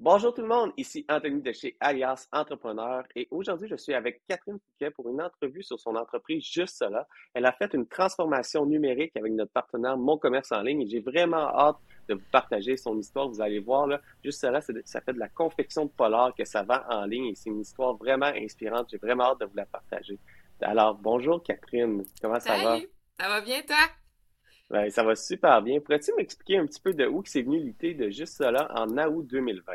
Bonjour tout le monde, ici Anthony de chez Alias Entrepreneur et aujourd'hui je suis avec Catherine Fouquet pour une entrevue sur son entreprise Juste Cela. Elle a fait une transformation numérique avec notre partenaire Mon Commerce en ligne et j'ai vraiment hâte de vous partager son histoire. Vous allez voir, là, Juste Cela, ça fait de la confection de polar que ça vend en ligne et c'est une histoire vraiment inspirante. J'ai vraiment hâte de vous la partager. Alors, bonjour Catherine, comment ça va? Ça va bien toi? Ben, ça va super bien. Pourrais-tu m'expliquer un petit peu de où c'est venu l'idée de juste cela en août 2020?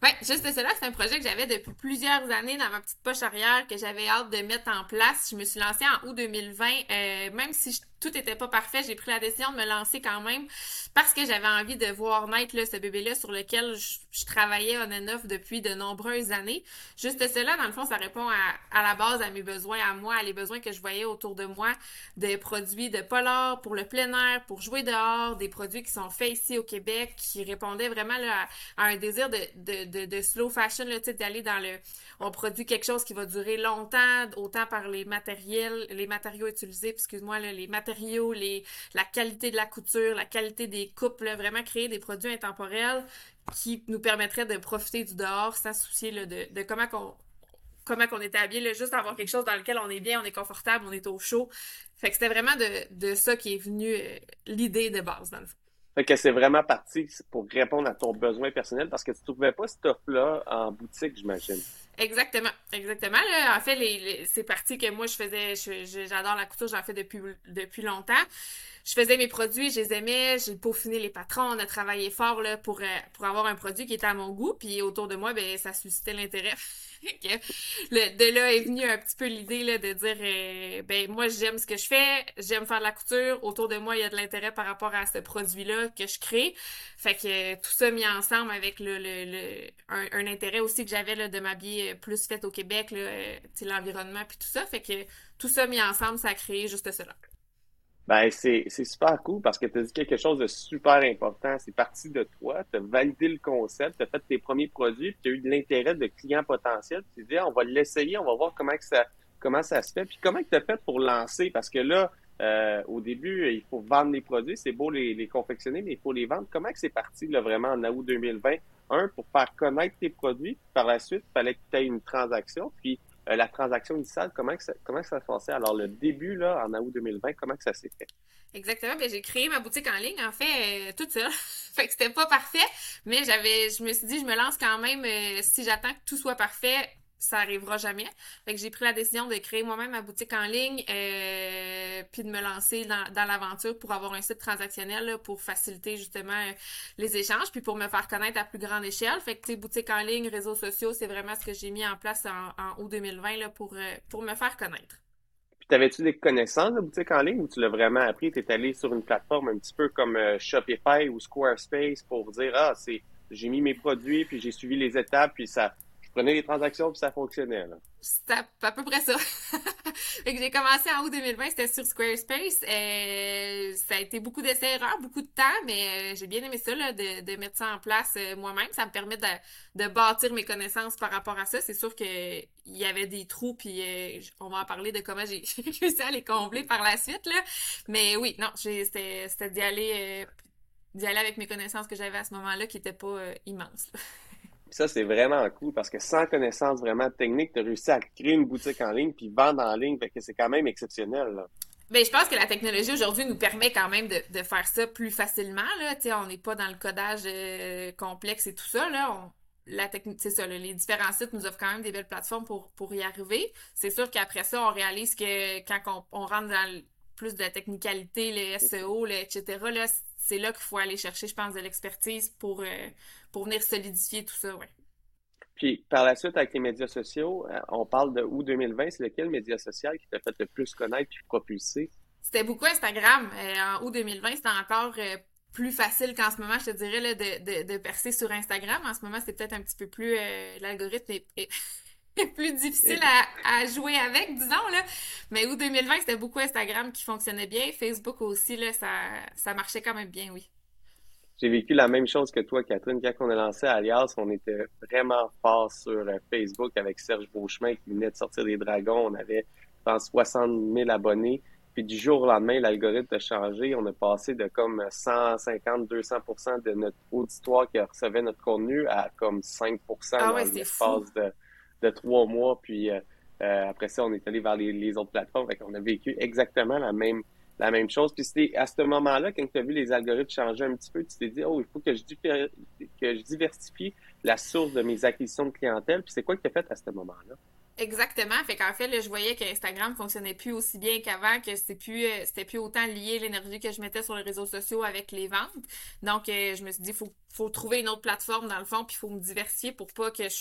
Oui, juste cela, c'est un projet que j'avais depuis plusieurs années dans ma petite poche arrière que j'avais hâte de mettre en place. Je me suis lancée en août 2020, euh, même si je tout était pas parfait, j'ai pris la décision de me lancer quand même parce que j'avais envie de voir naître là, ce bébé-là sur lequel je, travaillais on and off depuis de nombreuses années. Juste cela, dans le fond, ça répond à, la base à mes besoins, à moi, à les besoins que je voyais autour de moi, des produits de polar pour le plein air, pour jouer dehors, des produits qui sont faits ici au Québec, qui répondaient vraiment à, un désir de, de, de, de slow fashion, d'aller dans le... On produit quelque chose qui va durer longtemps, autant par les matériels, les matériaux utilisés, excuse-moi, les matériaux les, la qualité de la couture, la qualité des coupes, vraiment créer des produits intemporels qui nous permettraient de profiter du dehors sans soucier de, de comment qu'on comment qu'on était habillé, juste avoir quelque chose dans lequel on est bien, on est confortable, on est au chaud. Fait que c'était vraiment de, de, ça qui est venu euh, l'idée de base, dans le fond. Fait que c'est vraiment parti pour répondre à ton besoin personnel parce que tu trouvais pas cette offre-là en boutique, j'imagine. Exactement, exactement. en fait, les, c'est parti que moi je faisais, j'adore la couture, j'en fais depuis depuis longtemps. Je faisais mes produits, je les aimais, j'ai peaufiné les patrons, on a travaillé fort là pour euh, pour avoir un produit qui était à mon goût, puis autour de moi, ben ça suscitait l'intérêt. de là est venue un petit peu l'idée là, de dire euh, ben moi j'aime ce que je fais, j'aime faire de la couture, autour de moi il y a de l'intérêt par rapport à ce produit-là que je crée. Fait que tout ça mis ensemble avec le, le, un, intérêt aussi que j'avais de m'habiller plus fait au Québec, euh, l'environnement puis tout ça. Fait que tout ça mis ensemble, ça a créé juste cela. Ben, c'est, super cool parce que tu as dit quelque chose de super important. C'est parti de toi, tu as validé le concept, tu as fait tes premiers produits, tu as eu de l'intérêt de clients potentiels. Tu dis, on va l'essayer, on va voir comment, que ça, comment ça se fait. Puis comment tu as fait pour lancer? Parce que là, euh, au début, il faut vendre les produits. C'est beau les, confectionner, mais il faut les vendre. Comment que c'est parti vraiment en août 2020? Un, pour faire connaître tes produits. Par la suite, il fallait que tu aies une transaction. Puis euh, la transaction initiale, comment que ça, comment que ça se passait? Alors, le début, là, en août 2020, comment que ça s'est fait? Exactement. Ben, j'ai créé ma boutique en ligne, en fait, euh, toute seule. fait que c'était pas parfait, mais j'avais, je me suis dit, je me lance quand même, euh, si j'attends que tout soit parfait, ça arrivera jamais. Fait que j'ai pris la décision de créer moi-même ma boutique en ligne, euh, puis de me lancer dans, l'aventure pour avoir un site transactionnel pour faciliter justement euh, les échanges, puis pour me faire connaître à plus grande échelle. Fait que tu boutique en ligne, réseaux sociaux, c'est vraiment ce que j'ai mis en place en, août 2020 là, pour, euh, pour me faire connaître. Puis t'avais-tu des connaissances de boutique en ligne ou tu l'as vraiment appris? Tu es allé sur une plateforme un petit peu comme Shopify ou Squarespace pour dire Ah, c'est j'ai mis mes produits, puis j'ai suivi les étapes, puis ça prenais les transactions puis ça fonctionnait. C'était à peu près ça. j'ai commencé en août 2020, c'était sur Squarespace. Euh, ça a été beaucoup d'essais-erreurs, beaucoup de temps, mais euh, j'ai bien aimé ça, de, mettre ça en place euh, moi-même. Ça me permet de, bâtir mes connaissances par rapport à ça. C'est sûr qu'il y avait des trous, puis on va en parler de comment j'ai réussi à les combler par la suite. Là. Mais oui, non, c'était d'y aller, d'y aller avec mes connaissances que j'avais à ce moment-là qui n'étaient pas immenses ça, c'est vraiment cool parce que sans connaissance vraiment technique, tu as réussi à créer une boutique en ligne puis vendre en ligne. Fait que c'est quand même exceptionnel. Ben, je pense que la technologie aujourd'hui nous permet quand même de, faire ça plus facilement. Là. on n'est pas dans le codage euh, complexe et tout ça. Là. la c'est ça, les différents sites nous offrent quand même des belles plateformes pour, pour y arriver. C'est sûr qu'après ça, on réalise que quand on, rentre dans plus de la technicalité, le SEO, etc., c'est là qu'il faut aller chercher, je pense, de l'expertise pour, euh, pour venir solidifier tout ça, ouais. Puis par la suite, avec les médias sociaux, euh, on parle de août 2020, c'est lequel média social qui t'a fait le plus connaître puis propulser? C'était beaucoup Instagram. Euh, en août 2020, c'était encore plus facile qu'en ce moment, je te dirais, là, de, de, percer sur Instagram. En ce moment, c'est peut-être un petit peu plus... L'algorithme est, plus difficile à, jouer avec, disons, là. Mais août 2020, c'était beaucoup Instagram qui fonctionnait bien. Facebook aussi, là, ça, ça marchait quand même bien, oui. J'ai vécu la même chose que toi, Catherine. Quand on a lancé Alias, on était vraiment fort sur euh, Facebook avec Serge Beauchemin qui venait de sortir des Dragons. On avait, je pense, 60 000 abonnés. puis du jour au lendemain, l'algorithme a changé. On a passé de comme 150, 200% de notre auditoire qui recevait notre contenu à comme 5 ah dans l'espace de, de trois mois. Puis euh, euh, après ça, on est allé vers les, autres plateformes. On a vécu exactement la même la même chose. Puis c'était à ce moment-là, quand tu as vu les algorithmes changer un petit peu, tu t'es dit, oh, il faut que je, que je diversifie la source de mes acquisitions de clientèle. Puis c'est quoi que tu as fait à ce moment-là? Exactement. Fait qu'en fait, je voyais que Instagram fonctionnait plus aussi bien qu'avant, que c'était plus, euh, c'était plus autant lié l'énergie que je mettais sur les réseaux sociaux avec les ventes. Donc, je me suis dit, faut, faut trouver une autre plateforme dans le fond, puis il faut me diversifier pour pas que je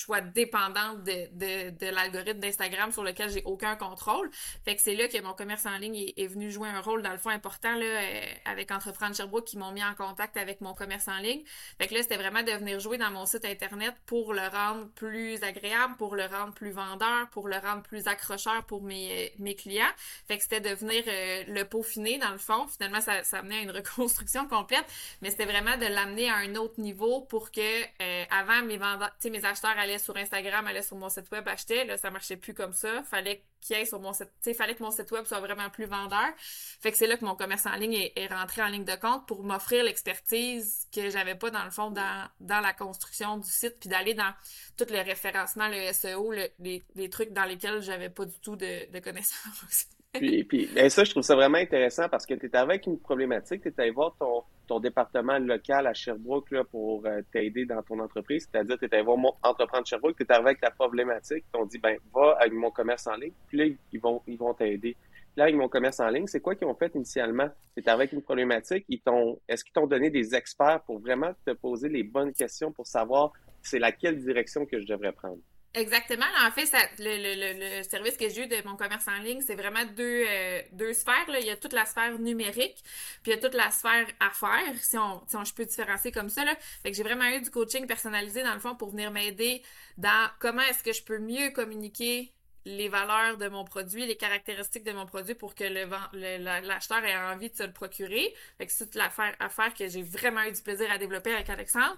sois dépendante de, de, de l'algorithme d'Instagram sur lequel j'ai aucun contrôle. Fait que c'est là que mon commerce en ligne est, venu jouer un rôle dans le fond important là, euh, avec Entreprendre Sherbrooke qui m'ont mis en contact avec mon commerce en ligne. Fait que là, c'était vraiment de venir jouer dans mon site internet pour le rendre plus agréable, pour le rendre plus vendeur, pour le rendre plus accrocheur pour mes, mes clients. Fait que c'était de venir euh, le peaufiner dans le fond. Finalement, ça, ça amenait à une reconstruction complète, mais c'était vraiment de l'amener à un autre niveau pour que euh, avant mes vendeurs, mes acheteurs allaient sur Instagram, allaient sur mon site web, achetaient. Là, ça marchait plus comme ça. Fallait sur mon site, fallait que mon site web soit vraiment plus vendeur. Fait que c'est là que mon commerce en ligne est, rentré en ligne de compte pour m'offrir l'expertise que j'avais pas dans le fond dans, la construction du site, puis d'aller dans tout le référencement, le SEO, les, les, trucs dans lesquels j'avais pas du tout de, de connaissances. puis, puis ben ça, je trouve ça vraiment intéressant parce que tu étais avec une problématique, tu étais allé voir ton, ton département local à Sherbrooke là, pour euh, t'aider dans ton entreprise, c'est-à-dire tu allé voir mon entreprendre Sherbrooke, tu étais avec la problématique, t'ont dit ben va avec mon commerce en ligne, puis là ils vont ils vont t'aider. Là avec mon commerce en ligne, c'est quoi qu'ils ont fait initialement? Tu avec une problématique, ils t'ont est-ce qu'ils t'ont donné des experts pour vraiment te poser les bonnes questions pour savoir c'est laquelle direction que je devrais prendre? Exactement. En fait, le, le, le, service que j'ai eu de mon commerce en ligne, c'est vraiment deux, euh, deux sphères. Là. Il y a toute la sphère numérique, puis il y a toute la sphère affaires, si on, si on je peux différencier comme ça. Là. Fait que j'ai vraiment eu du coaching personnalisé, dans le fond, pour venir m'aider dans comment est-ce que je peux mieux communiquer les valeurs de mon produit, les caractéristiques de mon produit pour que le, l'acheteur ait envie de se le procurer. C'est toute l'affaire affaire que j'ai vraiment eu du plaisir à développer avec Alexandre.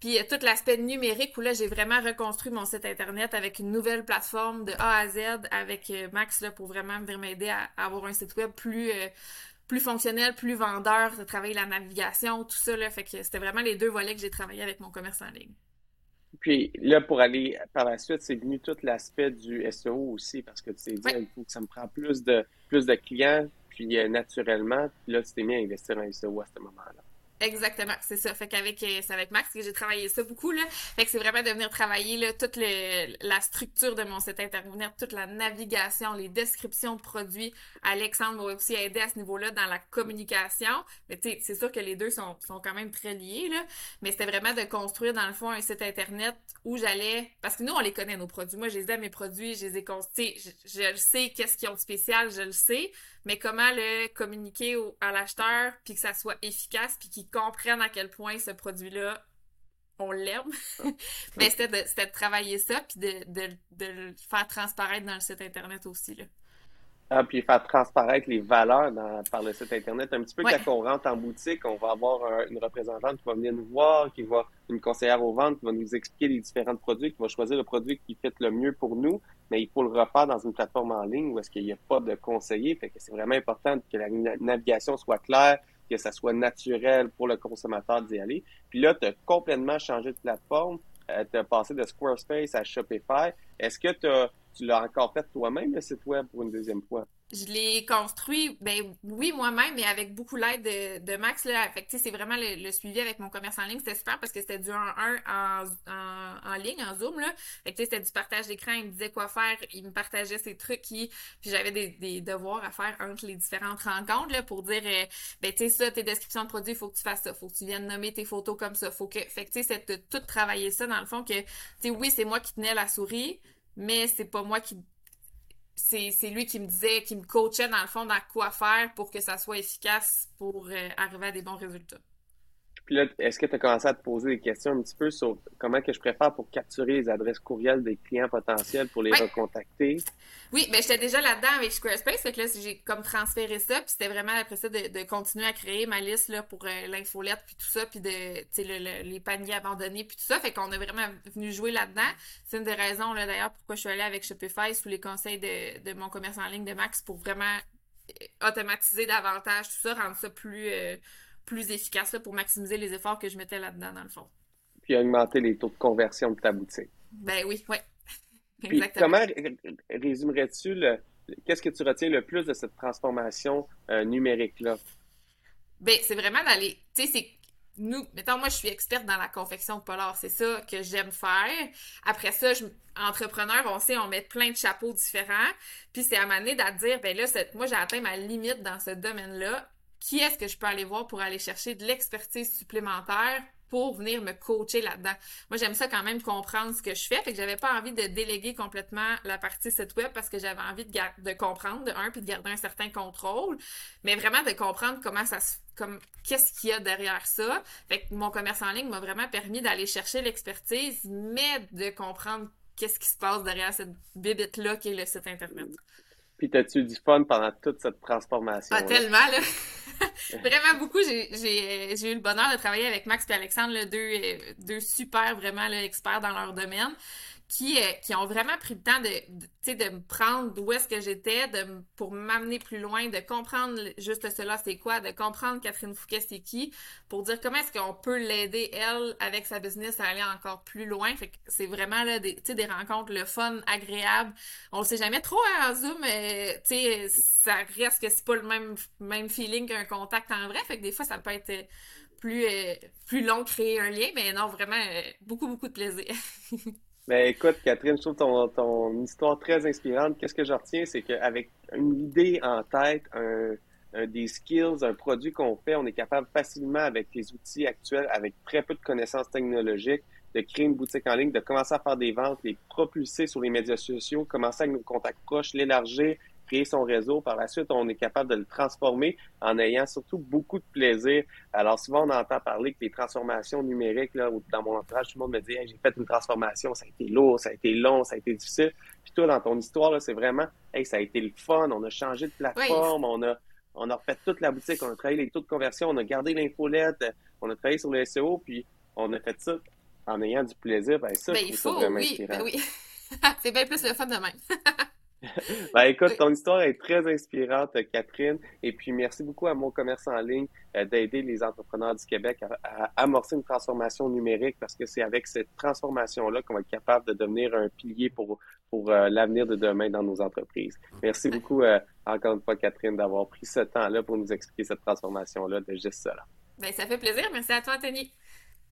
Puis il y a tout l'aspect numérique où là j'ai vraiment reconstruit mon site internet avec une nouvelle plateforme de A à Z avec euh, Max pour vraiment venir m'aider à, avoir un site web plus euh, plus fonctionnel, plus vendeur, de travailler la navigation, tout ça. Fait que c'était vraiment les deux volets que j'ai travaillé avec mon commerce en ligne. Puis là, pour aller par la suite, c'est venu tout l'aspect du SEO aussi, parce que tu t'es dit, il faut que ça me prend plus de, plus de clients, puis euh, naturellement, puis là, tu t'es mis à investir en SEO à ce moment-là. Exactement, c'est ça. Fait qu'avec euh, c'est avec Max que j'ai travaillé ça beaucoup là. Fait que c'est vraiment de venir travailler là toute la structure de mon site internet, toute la navigation, les descriptions de produits. Alexandre m'a aussi aidé à ce niveau-là dans la communication. Mais tu c'est sûr que les deux sont, sont quand même très liés là. Mais c'était vraiment de construire dans le fond un site internet où j'allais parce que nous on les connaît nos produits. Moi, je les mes produits, je les ai. Je, je, sais qu'est-ce qu'ils ont de spécial, je le sais mais comment le communiquer à l'acheteur, puis que ça soit efficace, puis qu'il comprenne à quel point ce produit-là, on l'aime. mais c'était de, travailler ça, puis de, de, le faire transparaître dans le site Internet aussi. Là. Ah, puis faire transparaître les valeurs par le site Internet. Un petit peu quand on rentre en boutique, on va avoir une représentante qui va venir nous voir, qui va, une conseillère aux ventes qui va nous expliquer les différents produits, qui va choisir le produit qui fait le mieux pour nous, mais il faut le refaire dans une plateforme en ligne où est-ce qu'il n'y a pas de conseiller. Fait que c'est vraiment important que la navigation soit claire, que ça soit naturel pour le consommateur d'y aller. Puis là, tu as complètement changé de plateforme. Euh, tu as passé de Squarespace à Shopify. Est-ce que tu as tu l'as encore fait toi-même, le site web, pour une deuxième fois? Je l'ai construit, ben oui, moi-même, mais avec beaucoup l'aide de, Max. Là. Fait c'est vraiment le, suivi avec mon commerce en ligne. C'était super parce que c'était du 1 en, en, en, ligne, en Zoom. Là. Fait que c'était du partage d'écran. Il me disait quoi faire. Il me partageait ses trucs. Qui... Puis j'avais des, devoirs à faire entre les différentes rencontres là, pour dire, euh, ben tu sais, ça, tes descriptions de produits, il faut que tu fasses ça. faut que tu viennes nommer tes photos comme ça. Faut que... Fait que tu sais, c'est tout travailler ça dans le fond que, tu sais, oui, c'est moi qui tenais la souris, mais c'est pas moi qui c'est lui qui me disait, qui me coachait dans le fond dans quoi faire pour que ça soit efficace pour euh, arriver à des bons résultats. Puis là, est-ce que tu as commencé à te poser des questions un petit peu sur comment que je préfère pour capturer les adresses courriels des clients potentiels pour les recontacter? Oui, ben j'étais déjà là-dedans avec Squarespace, fait que là, j'ai comme transféré ça, puis c'était vraiment après ça de, continuer à créer ma liste là, pour euh, l'infolette, puis tout ça, puis de, les paniers abandonnés, puis tout ça, fait qu'on est vraiment venu jouer là-dedans. C'est une des raisons, là, d'ailleurs, pourquoi je suis allée avec Shopify sous les conseils de, de mon commerce en ligne de Max pour vraiment automatiser davantage tout ça, rendre ça plus, euh, plus efficace pour maximiser les efforts que je mettais là-dedans, dans le fond. Puis augmenter les taux de conversion de ta boutique. Ben oui, oui. Exactement. comment résumerais-tu le, qu'est-ce que tu retiens le plus de cette transformation euh, numérique-là? Ben, c'est vraiment d'aller, tu sais, c'est nous, mettons, moi, je suis experte dans la confection de polar. C'est ça que j'aime faire. Après ça, je, entrepreneur, on sait, on met plein de chapeaux différents. Puis c'est à m'amener à dire, ben là, moi, j'ai atteint ma limite dans ce domaine-là. Qui est-ce que je peux aller voir pour aller chercher de l'expertise supplémentaire pour venir me coacher là-dedans? Moi, j'aime ça quand même comprendre ce que je fais. Fait que j'avais pas envie de déléguer complètement la partie site web parce que j'avais envie de, de comprendre, de un, puis de garder un certain contrôle, mais vraiment de comprendre comment ça se comme qu'est-ce qu'il y a derrière ça. Fait que mon commerce en ligne m'a vraiment permis d'aller chercher l'expertise, mais de comprendre qu'est-ce qui se passe derrière cette bibite-là qui est le site Internet. Puis, as-tu du fun pendant toute cette transformation? Pas tellement, là. vraiment beaucoup. J'ai eu le bonheur de travailler avec Max et Alexandre, deux, euh, deux super vraiment experts dans leur domaine qui, euh, qui ont vraiment pris le temps de, de, de me prendre d'où est-ce que j'étais, de pour m'amener plus loin, de comprendre juste cela c'est quoi, de comprendre Catherine Fouquet c'est qui, pour dire comment est-ce qu'on peut l'aider elle avec sa business à aller encore plus loin. Fait que c'est vraiment là des, des rencontres le fun, agréable. On le sait jamais trop en Zoom, mais tu sais ça reste que c'est pas le même même feeling qu'un contact en vrai. Fait que des fois ça peut être plus euh, plus long créer un lien, mais non vraiment euh, beaucoup beaucoup de plaisir. Ben, écoute, Catherine, je trouve ton, histoire très inspirante. Qu'est-ce que je retiens, c'est qu'avec une idée en tête, un, des skills, un produit qu'on fait, on est capable facilement, avec les outils actuels, avec très peu de connaissances technologiques, de créer une boutique en ligne, de commencer à faire des ventes, les propulser sur les médias sociaux, commencer avec nos contacts proches, l'élargir, créer son réseau. Par la suite, on est capable de le transformer en ayant surtout beaucoup de plaisir. Alors souvent, on entend parler que les transformations numériques, là, dans mon entourage, tout le monde me dit j'ai fait une transformation, ça a été lourd, ça a été long, ça a été difficile. Puis toi, dans ton histoire, c'est vraiment hey, ça a été le fun, on a changé de plateforme, on a on a refait toute la boutique, on a travaillé les taux de conversion, on a gardé l'infolette, on a travaillé sur le SEO, puis on a fait ça en ayant du plaisir. Ben ça, ben, il faut, oui, ben oui. c'est bien plus le fun de même. ben, écoute, ton histoire est très inspirante, Catherine. Et puis, merci beaucoup à mon commerce en ligne euh, d'aider les entrepreneurs du Québec à, amorcer une transformation numérique parce que c'est avec cette transformation-là qu'on va être capable de devenir un pilier pour, pour euh, l'avenir de demain dans nos entreprises. Merci beaucoup, euh, encore une fois, Catherine, d'avoir pris ce temps-là pour nous expliquer cette transformation-là de juste cela. Ben, ça fait plaisir. Merci à toi, Anthony.